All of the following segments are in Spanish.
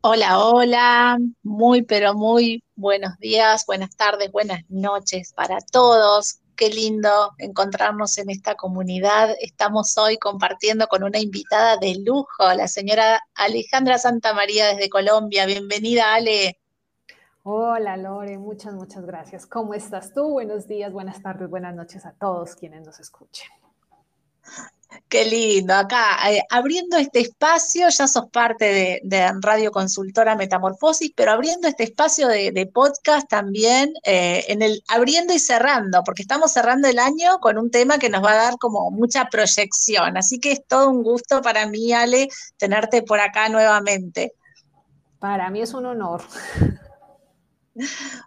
Hola, hola, muy pero muy buenos días, buenas tardes, buenas noches para todos. Qué lindo encontrarnos en esta comunidad. Estamos hoy compartiendo con una invitada de lujo, la señora Alejandra Santamaría desde Colombia. Bienvenida, Ale. Hola, Lore, muchas, muchas gracias. ¿Cómo estás tú? Buenos días, buenas tardes, buenas noches a todos quienes nos escuchen. Qué lindo, acá eh, abriendo este espacio, ya sos parte de, Radio Consultora Metamorfosis, pero abriendo este espacio de, podcast también, eh, en el abriendo y cerrando, porque estamos cerrando el año con un tema que nos va a dar como mucha proyección. Así que es todo un gusto para mí, Ale, tenerte por acá nuevamente. Para mí es un honor.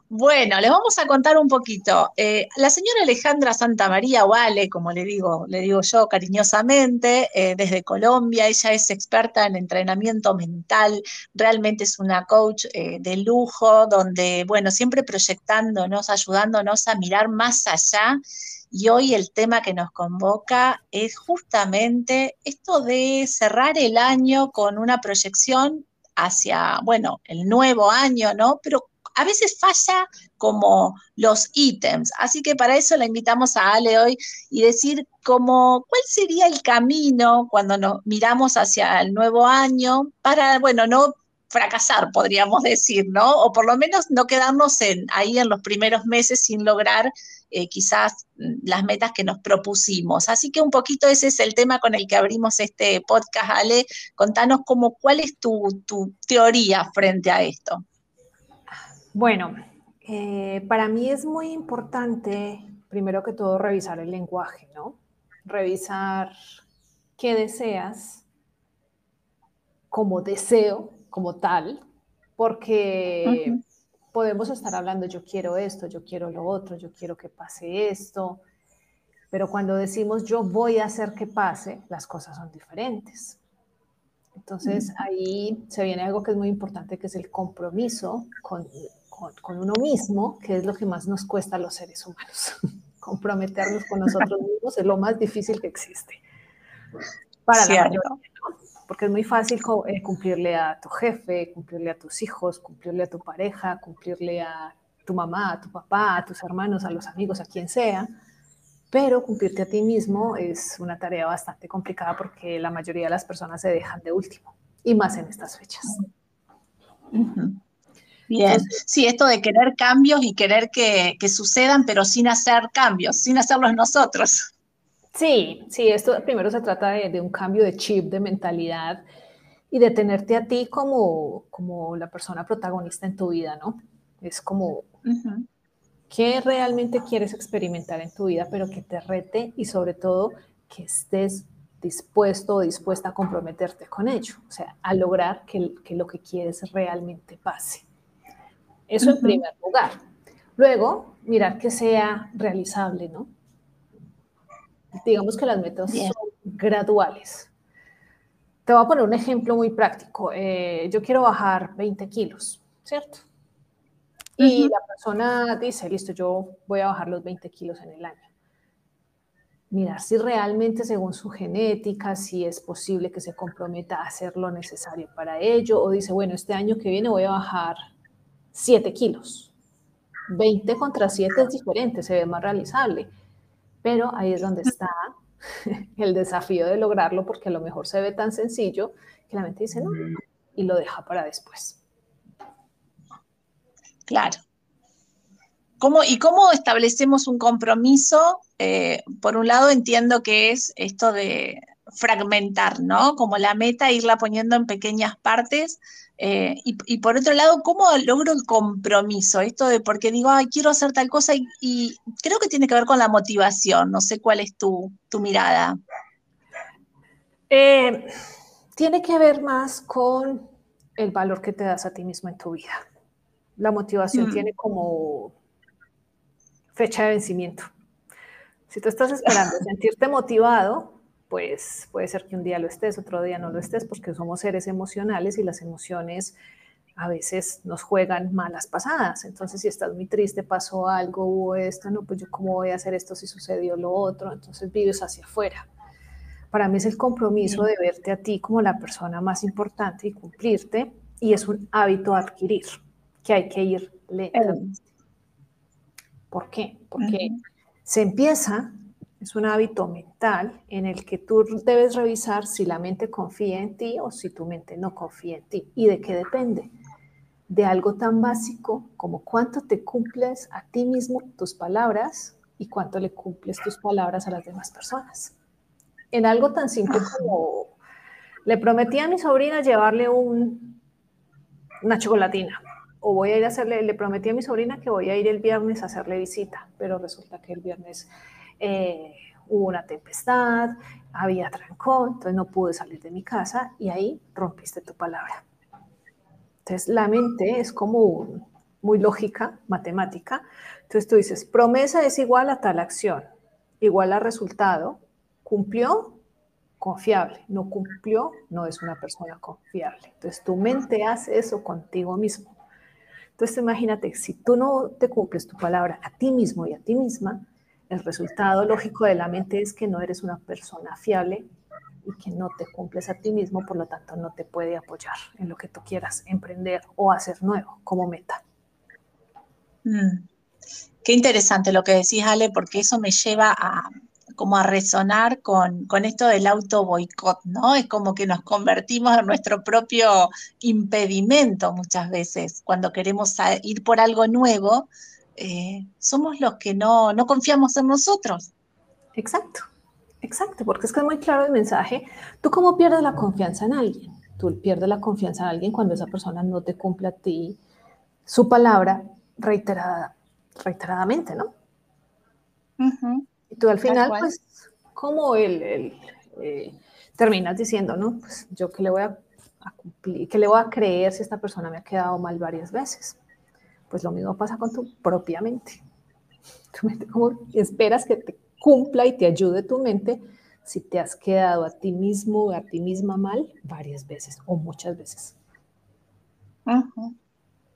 Bueno, les vamos a contar un poquito. Eh, la señora Alejandra Santa María Wale, como le digo, le digo yo cariñosamente, eh, desde Colombia, ella es experta en entrenamiento mental, realmente es una coach eh, de lujo, donde, bueno, siempre proyectándonos, ayudándonos a mirar más allá. Y hoy el tema que nos convoca es justamente esto de cerrar el año con una proyección hacia, bueno, el nuevo año, ¿no? Pero a veces falla como los ítems. Así que para eso la invitamos a Ale hoy y decir como cuál sería el camino cuando nos miramos hacia el nuevo año para, bueno, no fracasar, podríamos decir, ¿no? O por lo menos no quedarnos en, ahí en los primeros meses sin lograr eh, quizás las metas que nos propusimos. Así que un poquito ese es el tema con el que abrimos este podcast, Ale. Contanos cómo, cuál es tu, tu teoría frente a esto. Bueno, eh, para mí es muy importante, primero que todo, revisar el lenguaje, ¿no? Revisar qué deseas como deseo, como tal, porque podemos estar hablando, yo quiero esto, yo quiero lo otro, yo quiero que pase esto, pero cuando decimos yo voy a hacer que pase, las cosas son diferentes. Entonces ahí se viene algo que es muy importante, que es el compromiso con con, uno mismo, que es lo que más nos cuesta a los seres humanos. Comprometernos con nosotros mismos es lo más difícil que existe. Para la mayoría, porque es muy fácil eh, cumplirle a tu jefe, cumplirle a tus hijos, cumplirle a tu pareja, cumplirle a tu mamá, a tu papá, a tus hermanos, a los amigos, a quien sea, pero cumplirte a ti mismo es una tarea bastante complicada porque la mayoría de las personas se dejan de último, y más en estas fechas. Bien, sí, esto de querer cambios y querer que, sucedan, pero sin hacer cambios, sin hacerlos nosotros. Sí, sí, esto primero se trata de, un cambio de chip, de mentalidad y de tenerte a ti como, como la persona protagonista en tu vida, ¿no? Es como, ¿qué realmente quieres experimentar en tu vida, pero que te rete y sobre todo que estés dispuesto o dispuesta a comprometerte con ello, o sea, a lograr que, que lo que quieres realmente pase. Eso en primer lugar. Luego, mirar que sea realizable, ¿no? Digamos que las metas son graduales. Te voy a poner un ejemplo muy práctico. Eh, yo quiero bajar 20 kilos, ¿cierto? Y la persona dice, listo, yo voy a bajar los 20 kilos en el año. Mirar si realmente según su genética, si es posible que se comprometa a hacer lo necesario para ello, o dice, bueno, este año que viene voy a bajar 7 kilos. 20 contra 7 es diferente, se ve más realizable, pero ahí es donde está el desafío de lograrlo porque a lo mejor se ve tan sencillo que la mente dice no y lo deja para después. Claro. ¿Cómo, ¿Y cómo establecemos un compromiso? Eh, por un lado entiendo que es esto de fragmentar, ¿no? Como la meta, irla poniendo en pequeñas partes eh, y, por otro lado, ¿cómo logro el compromiso? Esto de porque digo, ay, quiero hacer tal cosa y, creo que tiene que ver con la motivación. No sé cuál es tu, mirada. Eh, tiene que ver más con el valor que te das a ti mismo en tu vida. La motivación mm. tiene como fecha de vencimiento. Si tú estás esperando sentirte motivado, pues puede ser que un día lo estés, otro día no lo estés, porque somos seres emocionales y las emociones a veces nos juegan malas pasadas. Entonces, si estás muy triste, pasó algo, hubo esto, no, pues yo cómo voy a hacer esto si sucedió lo otro, entonces vives hacia afuera. Para mí es el compromiso de verte a ti como la persona más importante y cumplirte y es un hábito a adquirir que hay que ir lentamente. ¿Por qué? Porque se empieza, es un hábito mental en el que tú debes revisar si la mente confía en ti o si tu mente no confía en ti. ¿Y de qué depende? De algo tan básico como cuánto te cumples a ti mismo tus palabras y cuánto le cumples tus palabras a las demás personas. En algo tan simple como le prometí a mi sobrina llevarle un, una chocolatina o voy a ir a hacerle, le prometí a mi sobrina que voy a ir el viernes a hacerle visita, pero resulta que el viernes eh, hubo una tempestad, había trancón, entonces no pude salir de mi casa y ahí rompiste tu palabra. Entonces la mente es como muy lógica, matemática. Entonces tú dices, promesa es igual a tal acción, igual a resultado, cumplió, confiable, no cumplió, no es una persona confiable. Entonces tu mente hace eso contigo mismo. Entonces imagínate, si tú no te cumples tu palabra a ti mismo y a ti misma, el resultado lógico de la mente es que no eres una persona fiable y que no te cumples a ti mismo, por lo tanto no te puede apoyar en lo que tú quieras emprender o hacer nuevo como meta. Mm. Qué interesante lo que decís, Ale, porque eso me lleva a, como a resonar con, esto del auto boicot, ¿no? Es como que nos convertimos en nuestro propio impedimento muchas veces. Cuando queremos ir por algo nuevo, eh, somos los que no, no confiamos en nosotros. Exacto, exacto, porque es que es muy claro el mensaje. ¿Tú cómo pierdes la confianza en alguien? Tú pierdes la confianza en alguien cuando esa persona no te cumple a ti su palabra reiterada, reiteradamente, ¿no? Y tú al final, pues, como el, eh, terminas diciendo, ¿no? Pues yo que le voy a, cumplir, que le voy a creer si esta persona me ha quedado mal varias veces. Pues lo mismo pasa con tu propia mente. Tu mente como esperas que te cumpla y te ayude tu mente si te has quedado a ti mismo a ti misma mal varias veces o muchas veces.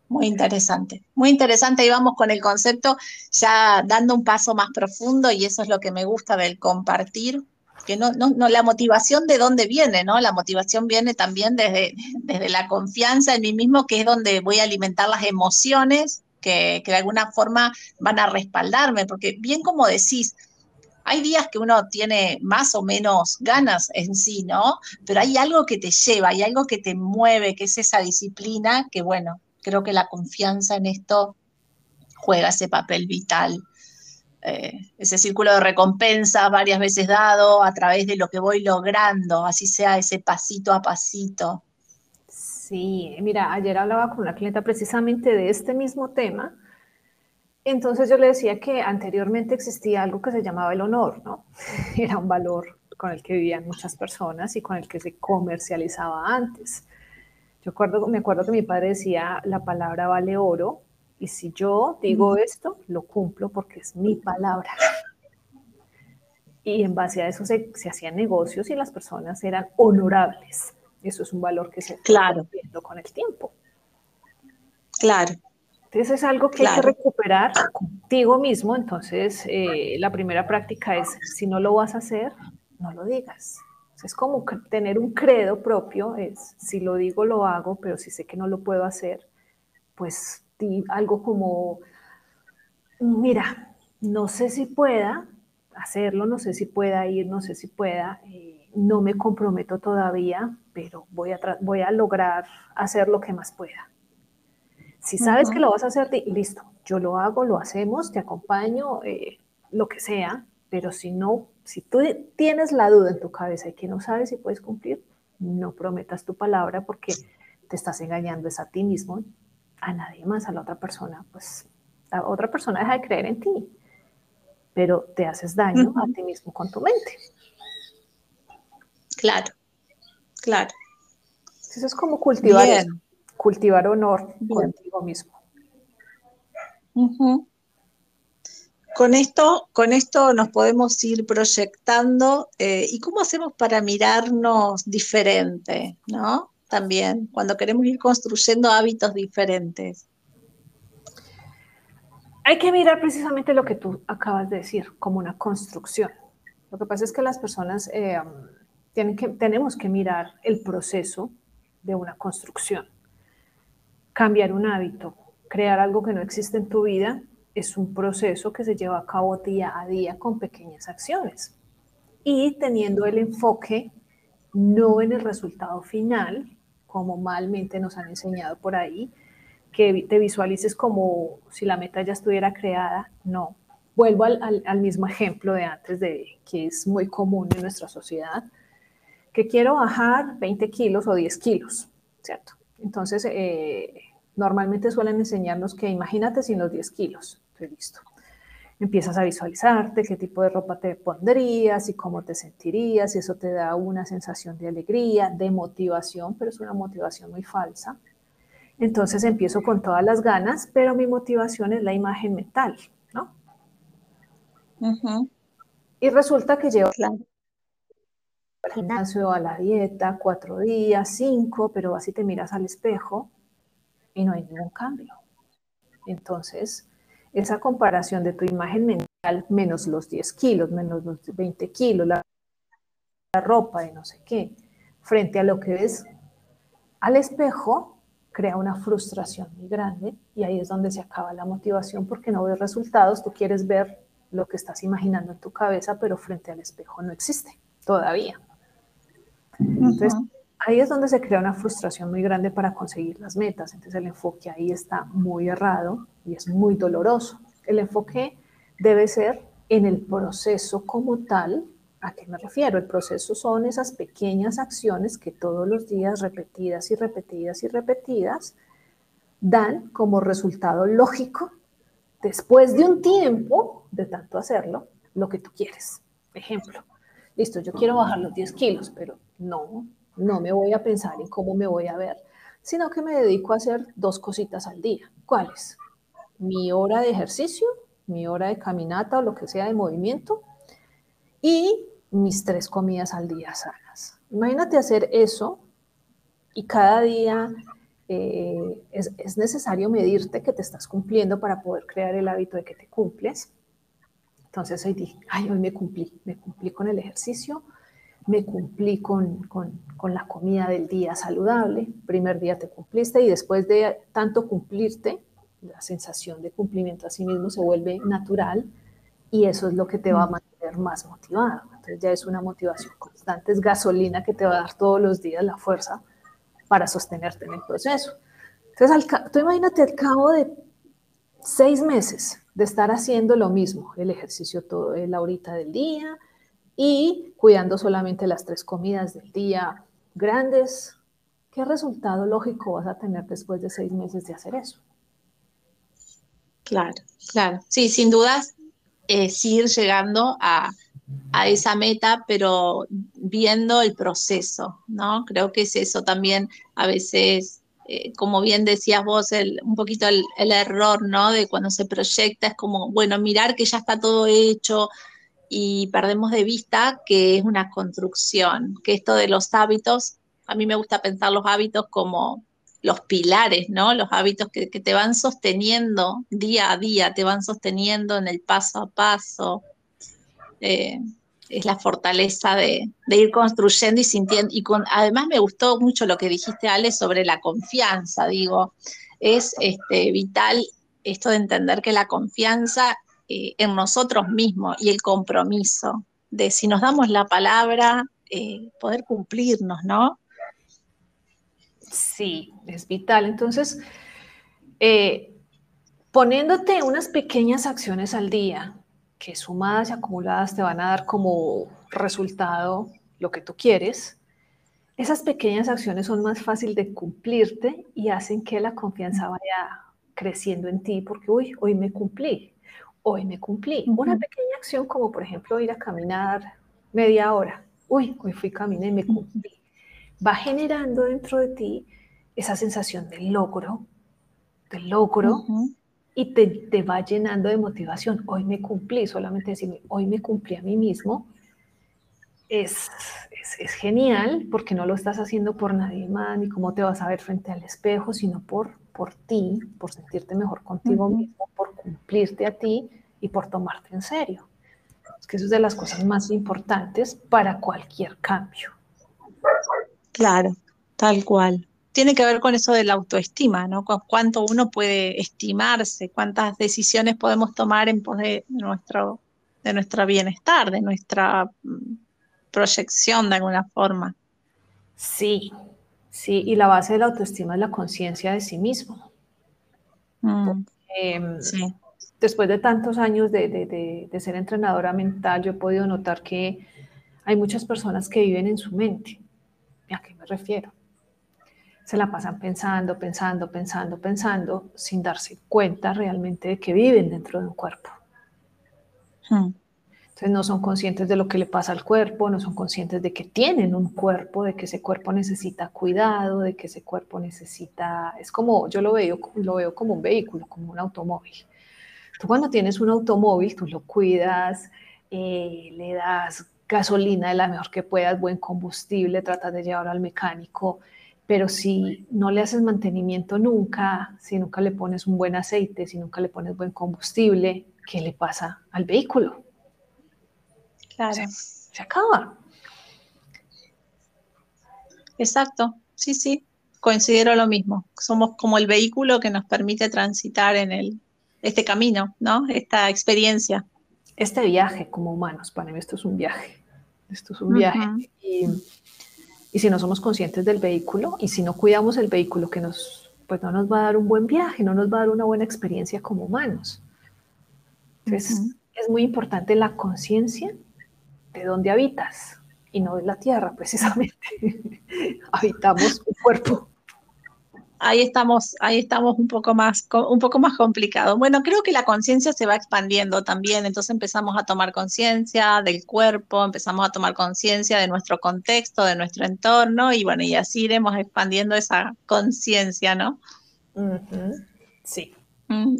Muy interesante, muy interesante. Y vamos con el concepto ya dando un paso más profundo y eso es lo que me gusta del compartir, que no, no, no la motivación de dónde viene, ¿no? La motivación viene también desde, desde la confianza en mí mismo, que es donde voy a alimentar las emociones que, que de alguna forma van a respaldarme, porque bien como decís, hay días que uno tiene más o menos ganas en sí, ¿no? Pero hay algo que te lleva, hay algo que te mueve, que es esa disciplina que, bueno, creo que la confianza en esto juega ese papel vital. Eh, ese círculo de recompensa varias veces dado a través de lo que voy logrando, así sea ese pasito a pasito. Sí, mira, ayer hablaba con una clienta precisamente de este mismo tema. Entonces yo le decía que anteriormente existía algo que se llamaba el honor, ¿no? Era un valor con el que vivían muchas personas y con el que se comercializaba antes. Yo acuerdo, me acuerdo que mi padre decía, la palabra vale oro, y si yo digo esto, lo cumplo porque es mi palabra. Y en base a eso se, hacían negocios y las personas eran honorables. Eso es un valor que se claro. viendo con el tiempo. Claro. Entonces es algo que hay que recuperar contigo mismo. Entonces eh, la primera práctica es, si no lo vas a hacer, no lo digas. Es como tener un credo propio, es si lo digo lo hago, pero si sé que no lo puedo hacer, pues algo como, mira, no sé si pueda hacerlo, no sé si pueda ir, no sé si pueda, eh, no me comprometo todavía, pero voy a, voy a lograr hacer lo que más pueda. Si sabes que lo vas a hacer, listo, yo lo hago, lo hacemos, te acompaño, eh, lo que sea, pero si no si tú tienes la duda en tu cabeza y que no sabes si puedes cumplir, no prometas tu palabra porque te estás engañando es a ti mismo, a nadie más, a la otra persona, pues la otra persona deja de creer en ti, pero te haces daño a ti mismo con tu mente. Claro, claro. Eso es como cultivar, cultivar honor contigo mismo. Con esto, con esto nos podemos ir proyectando eh, y cómo hacemos para mirarnos diferente, ¿no? También, cuando queremos ir construyendo hábitos diferentes. Hay que mirar precisamente lo que tú acabas de decir, como una construcción. Lo que pasa es que las personas eh, tienen que, tenemos que mirar el proceso de una construcción. Cambiar un hábito, crear algo que no existe en tu vida, es un proceso que se lleva a cabo día a día con pequeñas acciones y teniendo el enfoque no en el resultado final, como malmente nos han enseñado por ahí, que te visualices como si la meta ya estuviera creada, no. Vuelvo al, mismo ejemplo de antes, de que es muy común en nuestra sociedad, que quiero bajar 20 kilos o 10 kilos, ¿cierto? Entonces, eh, normalmente suelen enseñarnos que imagínate sin los 10 kilos, estoy listo empiezas a visualizarte qué tipo de ropa te pondrías y cómo te sentirías y eso te da una sensación de alegría, de motivación, pero es una motivación muy falsa. Entonces empiezo con todas las ganas, pero mi motivación es la imagen mental, ¿no? Y resulta que llevo al gimnasio, a la dieta, cuatro días, cinco, pero así te miras al espejo y no hay ningún cambio. Entonces, esa comparación de tu imagen mental menos los 10 kilos, menos los 20 kilos, la, ropa de no sé qué, frente a lo que ves al espejo, crea una frustración muy grande y ahí es donde se acaba la motivación porque no ves resultados, tú quieres ver lo que estás imaginando en tu cabeza, pero frente al espejo no existe todavía. Entonces, ahí es donde se crea una frustración muy grande para conseguir las metas. Entonces el enfoque ahí está muy errado y es muy doloroso. El enfoque debe ser en el proceso como tal. ¿A qué me refiero? El proceso son esas pequeñas acciones que todos los días repetidas y repetidas y repetidas dan como resultado lógico, después de un tiempo de tanto hacerlo, lo que tú quieres. Ejemplo, listo, yo quiero bajar los 10 kilos, pero no, no me voy a pensar en cómo me voy a ver, sino que me dedico a hacer dos cositas al día. ¿Cuáles? Mi hora de ejercicio, mi hora de caminata o lo que sea de movimiento y mis tres comidas al día sanas. Imagínate hacer eso y cada día eh, es, es, necesario medirte que te estás cumpliendo para poder crear el hábito de que te cumples. Entonces hoy dije, ay, hoy me cumplí, me cumplí con el ejercicio, me cumplí con, con, con, la comida del día saludable, primer día te cumpliste y después de tanto cumplirte, la sensación de cumplimiento a sí mismo se vuelve natural y eso es lo que te va a mantener más motivado. Entonces ya es una motivación constante, es gasolina que te va a dar todos los días la fuerza para sostenerte en el proceso. Entonces, al, tú imagínate al cabo de seis meses de estar haciendo lo mismo, el ejercicio todo, la horita del día, y cuidando solamente las tres comidas del día grandes, ¿qué resultado lógico vas a tener después de seis meses de hacer eso? Claro, claro. Sí, sin dudas, eh, ir llegando a, esa meta, pero viendo el proceso, ¿no? Creo que es eso también a veces, eh, como bien decías vos, un poquito el, el, error, ¿no? De cuando se proyecta, es como, bueno, mirar que ya está todo hecho, y perdemos de vista que es una construcción, que esto de los hábitos, a mí me gusta pensar los hábitos como los pilares, ¿no? Los hábitos que, te van sosteniendo día a día, te van sosteniendo en el paso a paso. Eh, es la fortaleza de, ir construyendo y sintiendo. Y con, además me gustó mucho lo que dijiste, Ale, sobre la confianza. Digo, es este, vital esto de entender que la confianza eh, en nosotros mismos y el compromiso de si nos damos la palabra, eh, poder cumplirnos, ¿no? Sí, es vital. Entonces, eh, poniéndote unas pequeñas acciones al día, que sumadas y acumuladas te van a dar como resultado lo que tú quieres, esas pequeñas acciones son más fáciles de cumplirte y hacen que la confianza vaya creciendo en ti, porque, hoy me cumplí, hoy me cumplí. Una pequeña acción como por ejemplo ir a caminar media hora. Uy, hoy fui caminé y me cumplí. Va generando dentro de ti esa sensación de logro, de logro, y te, te, va llenando de motivación. Hoy me cumplí, solamente decirme, hoy me cumplí a mí mismo. Es, es, es, genial porque no lo estás haciendo por nadie más, ni cómo te vas a ver frente al espejo, sino por por ti, por sentirte mejor contigo mismo, por cumplirte a ti y por tomarte en serio. Es que eso es de las cosas más importantes para cualquier cambio. Claro, tal cual. tiene que ver con eso de la autoestima, ¿no? Con cuánto uno puede estimarse, cuántas decisiones podemos tomar en pos de nuestro, de nuestro bienestar, de nuestra mm, proyección de alguna forma. Sí, sí, y la base de la autoestima es la conciencia de sí mismo. Mm, em, sí. Después de tantos años de, de, de ser entrenadora mental, yo he podido notar que hay muchas personas que viven en su mente. ¿A qué me refiero? se la pasan pensando, pensando, pensando, pensando, sin darse cuenta realmente de que viven dentro de un cuerpo. Hmm. Entonces no son conscientes de lo que le pasa al cuerpo, no son conscientes de que tienen un cuerpo, de que ese cuerpo necesita cuidado, de que ese cuerpo necesita, es como, yo lo veo, lo veo como un vehículo, como un automóvil. Tú cuando tienes un automóvil, tú lo cuidas, eh, le das gasolina de la mejor que puedas, buen combustible, tratas de llevarlo al mecánico, pero si no le haces mantenimiento nunca, si nunca le pones un buen aceite, si nunca le pones buen combustible, ¿qué le pasa al vehículo? Claro. Se, acaba. Exacto, sí, sí, considero lo mismo. Somos como el vehículo que nos permite transitar en el, este camino, ¿no? Esta experiencia. Este viaje como humanos, para mí esto es un viaje. Esto es un viaje. Y y si no somos conscientes del vehículo y si no cuidamos el vehículo, que nos, pues no nos va a dar un buen viaje, no nos va a dar una buena experiencia como humanos. Entonces, es muy importante la conciencia de dónde habitas y no de la tierra, precisamente. Habitamos un cuerpo ahí estamos, ahí estamos un poco más, un poco más complicado. Bueno, creo que la conciencia se va expandiendo también, entonces empezamos a tomar conciencia del cuerpo, empezamos a tomar conciencia de nuestro contexto, de nuestro entorno, y bueno, y así iremos expandiendo esa conciencia, ¿no? Sí. Mm.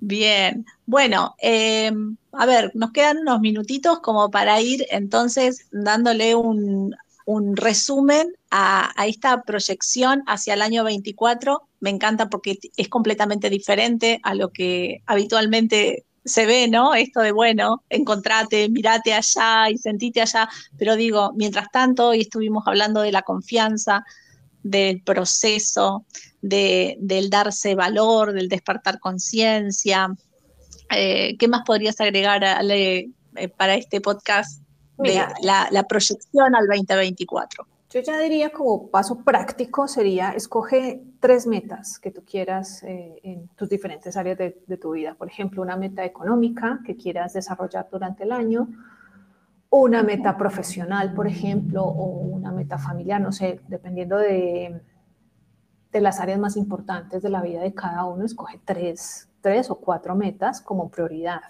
Bien, bueno, eh, a ver, nos quedan unos minutitos como para ir entonces dándole un, un resumen a, esta proyección hacia el año 24. Me encanta porque es completamente diferente a lo que habitualmente se ve, ¿no? Esto de, bueno, encontrate, mirate allá y sentite allá. Pero digo, mientras tanto, hoy estuvimos hablando de la confianza, del proceso, de, del darse valor, del despertar conciencia. Eh, ¿Qué más podrías agregar eh, para este podcast? Mira, la, proyección al 2024? Yo ya diría como paso práctico sería escoge tres metas que tú quieras eh, en tus diferentes áreas de, tu vida. Por ejemplo, una meta económica que quieras desarrollar durante el año, una meta profesional, por ejemplo, o una meta familiar, no sé, dependiendo de, de las áreas más importantes de la vida de cada uno, escoge tres, tres o cuatro metas como prioridad.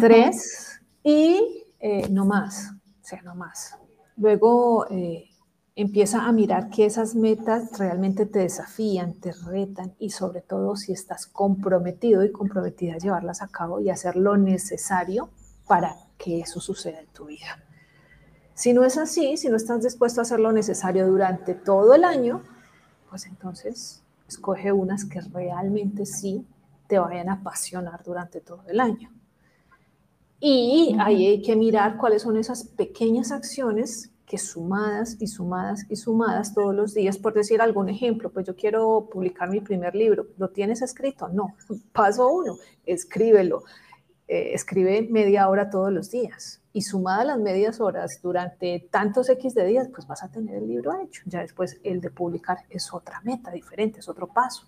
Tres y eh, no más, o sea, no más. Luego eh, empieza a mirar que esas metas realmente te desafían, te retan y sobre todo si estás comprometido y comprometida a llevarlas a cabo y hacer lo necesario para que eso suceda en tu vida. Si no es así, si no estás dispuesto a hacer lo necesario durante todo el año, pues entonces escoge unas que realmente sí te vayan a apasionar durante todo el año. Y ahí hay que mirar cuáles son esas pequeñas acciones que sumadas y sumadas y sumadas todos los días, por decir algún ejemplo, pues yo quiero publicar mi primer libro, ¿lo tienes escrito? No, paso uno, escríbelo, eh, escribe media hora todos los días y sumada las medias horas durante tantos X de días, pues vas a tener el libro hecho. Ya después el de publicar es otra meta diferente, es otro paso.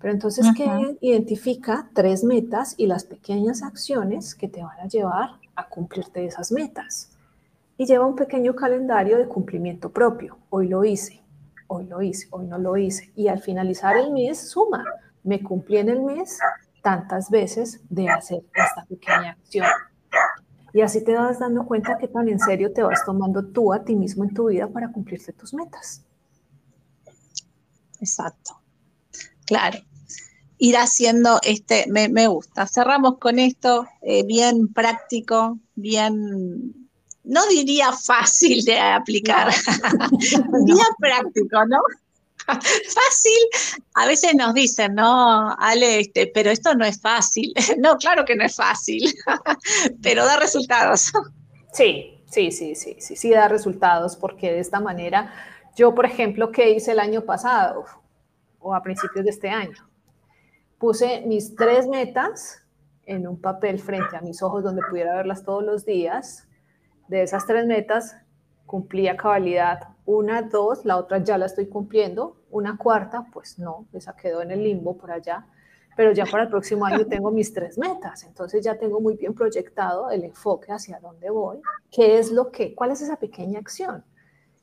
Pero entonces, ¿qué identifica tres metas y las pequeñas acciones que te van a llevar a cumplirte esas metas? Y lleva un pequeño calendario de cumplimiento propio. Hoy lo hice, hoy lo hice, hoy no lo hice. Y al finalizar el mes, suma. Me cumplí en el mes tantas veces de hacer esta pequeña acción. Y así te vas dando cuenta que tan en serio te vas tomando tú a ti mismo en tu vida para cumplirte tus metas. Exacto. Claro ir haciendo este, me, me gusta. Cerramos con esto, eh, bien práctico, bien, no diría fácil de aplicar, bien práctico, ¿no? fácil, a veces nos dicen, no, Ale, este, pero esto no es fácil. no, claro que no es fácil, pero da resultados. Sí, sí, sí, sí, sí, sí da resultados porque de esta manera Yo, por ejemplo, ¿qué hice el año pasado o a principios de este año? Puse mis tres metas en un papel frente a mis ojos donde pudiera verlas todos los días. De esas tres metas, cumplí a cabalidad una, dos, la otra ya la estoy cumpliendo, una cuarta, pues no, esa quedó en el limbo por allá, pero ya para el próximo año tengo mis tres metas, entonces ya tengo muy bien proyectado el enfoque hacia dónde voy, qué es lo que, cuál es esa pequeña acción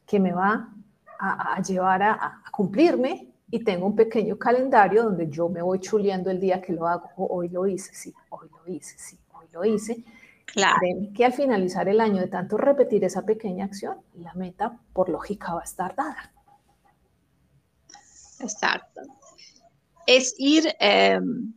que me va a, llevar a, cumplirme. Y tengo un pequeño calendario donde yo me voy chuleando el día que lo hago, hoy lo hice, sí, hoy lo hice, sí, hoy lo hice, Claro. que al finalizar el año de tanto repetir esa pequeña acción, la meta por lógica va a estar dada. Exacto. Es ir, em,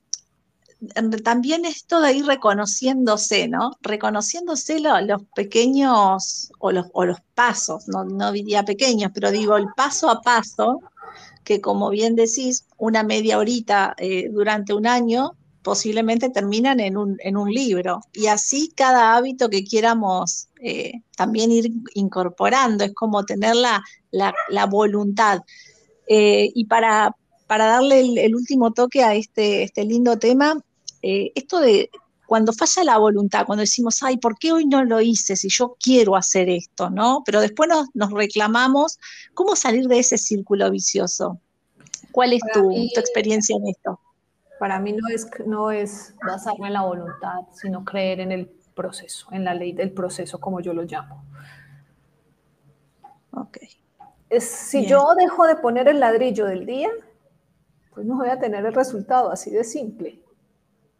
también esto de ir reconociéndose, ¿no? Reconociéndose los pequeños o los, o los pasos, no, no diría pequeños, pero digo el paso a paso, que como bien decís, una media horita eh, durante un año posiblemente terminan en un, en un libro. Y así cada hábito que quieramos eh, también ir incorporando, es como tener la, voluntad. Eh, y para, para darle el, último toque a este, este lindo tema, eh, esto de cuando falla la voluntad, cuando decimos, ay, ¿por qué hoy no lo hice si yo quiero hacer esto? ¿no? Pero después nos, nos reclamamos, ¿cómo salir de ese círculo vicioso? ¿Cuál es tu, tu experiencia en esto? Para mí no es, no es basarme en la voluntad, sino creer en el proceso, en la ley del proceso, como yo lo llamo. Ok. Es, si yo dejo de poner el ladrillo del día, pues no voy a tener el resultado, así de simple.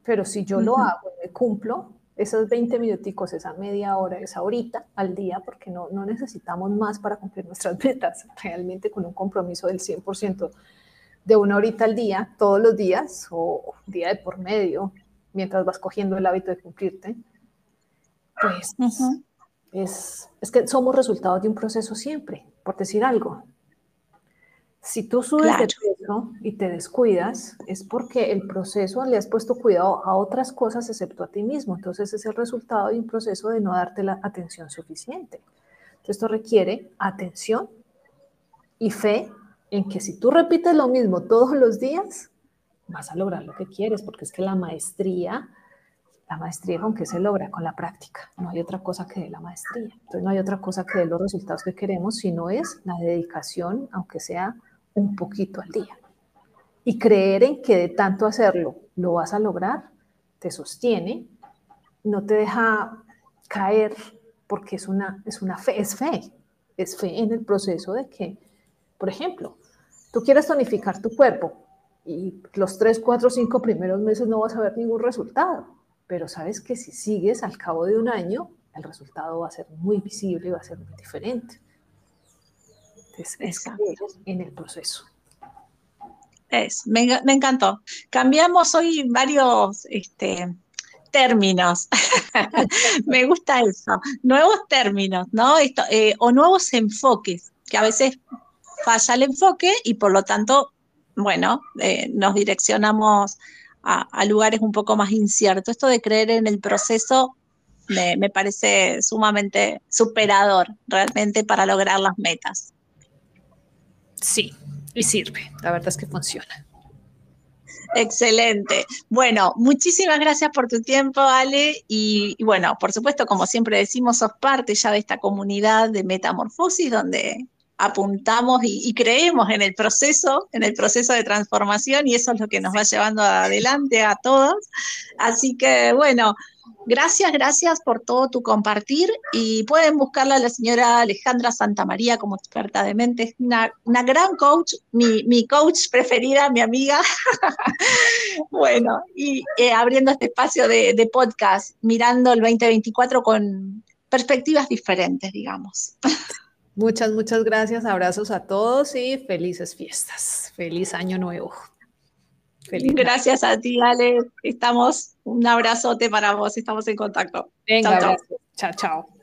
Pero si yo lo hago y me cumplo, esos 20 minuticos, esa media hora, esa horita al día, porque no, no necesitamos más para cumplir nuestras metas, realmente con un compromiso del 100% de una horita al día, todos los días, o día de por medio, mientras vas cogiendo el hábito de cumplirte, pues es, es, que somos resultados de un proceso siempre, por decir algo. Si tú subes de peso y te descuidas, es porque el proceso le has puesto cuidado a otras cosas excepto a ti mismo. Entonces es el resultado de un proceso de no darte la atención suficiente. Entonces esto requiere atención y fe en que si tú repites lo mismo todos los días, vas a lograr lo que quieres, porque es que la maestría, la maestría con qué se logra, con la práctica. No hay otra cosa que de la maestría. Entonces no hay otra cosa que de los resultados que queremos, sino es la dedicación, aunque sea un poquito al día. Y creer en que de tanto hacerlo lo vas a lograr, te sostiene, no te deja caer, porque es una, es una fe, es fe, es fe en el proceso de que por ejemplo, tú quieres tonificar tu cuerpo y los 3, 4, 5 primeros meses no vas a ver ningún resultado, pero sabes que si sigues al cabo de un año, el resultado va a ser muy visible y va a ser muy diferente. Entonces, es en el proceso. Es, me, encantó. Cambiamos hoy varios este, términos. me gusta eso. Nuevos términos, ¿no? Esto, eh, o nuevos enfoques, que a veces falla el enfoque y por lo tanto, bueno, eh, nos direccionamos a, lugares un poco más inciertos. Esto de creer en el proceso me, me parece sumamente superador realmente para lograr las metas. Sí, y sirve, la verdad es que funciona. Excelente. Bueno, muchísimas gracias por tu tiempo, Ale. Y, y, bueno, por supuesto, como siempre decimos, sos parte ya de esta comunidad de Metamorfosis, donde apuntamos y, creemos en el proceso, en el proceso de transformación y eso es lo que nos va llevando adelante a todos. Así que bueno, gracias, gracias por todo tu compartir y pueden buscarla a la señora Alejandra Santamaría como experta de mente, es una, gran coach, mi, coach preferida, mi amiga. bueno, y eh, abriendo este espacio de, de podcast, mirando el 2024 con perspectivas diferentes, digamos. Muchas, muchas gracias. Abrazos a todos y felices fiestas. Feliz año nuevo. Feliz gracias a ti, Ale. Estamos, un abrazote para vos. Estamos en contacto. Venga, chao, chao. chao.